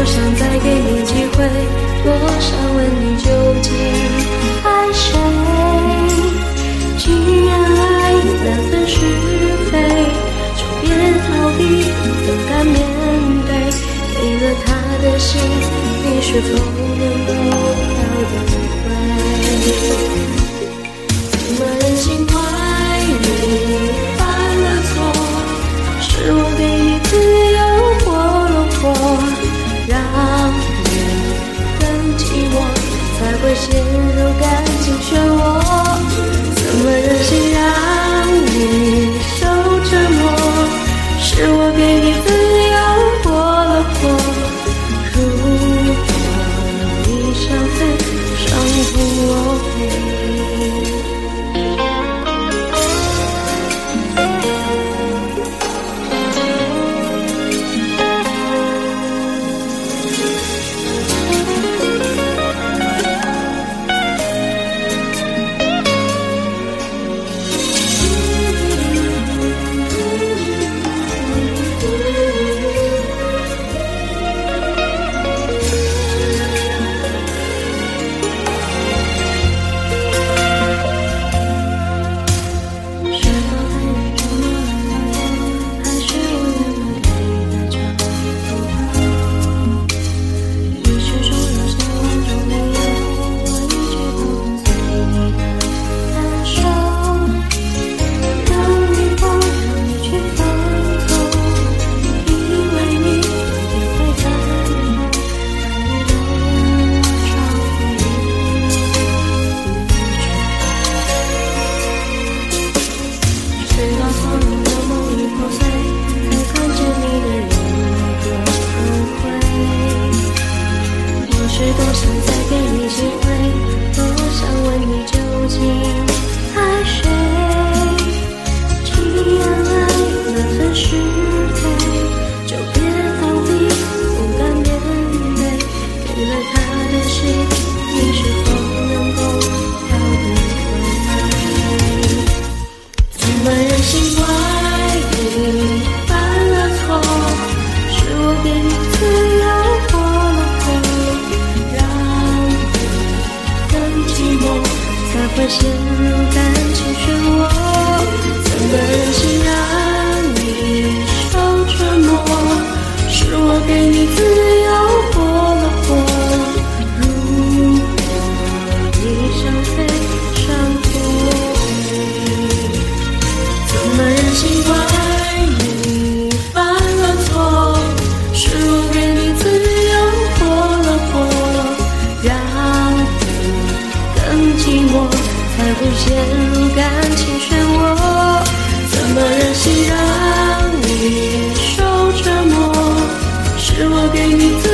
多想再给你机会多想问你究竟爱谁既然爱难分是非就别逃避勇敢面对给了他的心你是否能够要得回结寂寞才会陷入感情漩涡，怎么忍心让你受折磨？是我给你。